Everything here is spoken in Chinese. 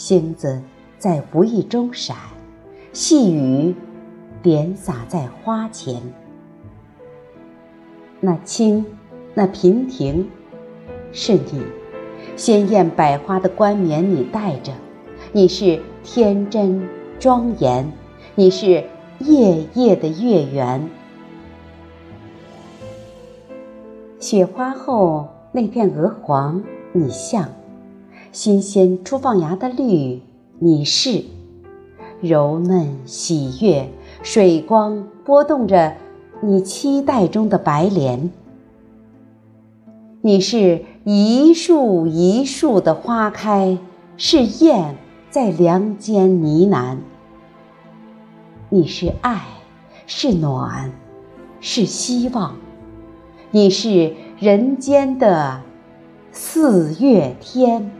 星子在无意中闪，细雨点洒在花前。那青，那娉婷，是你；鲜艳百花的冠冕你戴着，你是天真庄严，你是夜夜的月圆。雪花后那片鹅黄，你像。新鲜初放芽的绿，你是柔嫩喜悦，水光拨动着你期待中的白莲。你是一树一树的花开，是燕在梁间呢喃。你是爱，是暖，是希望，你是人间的四月天。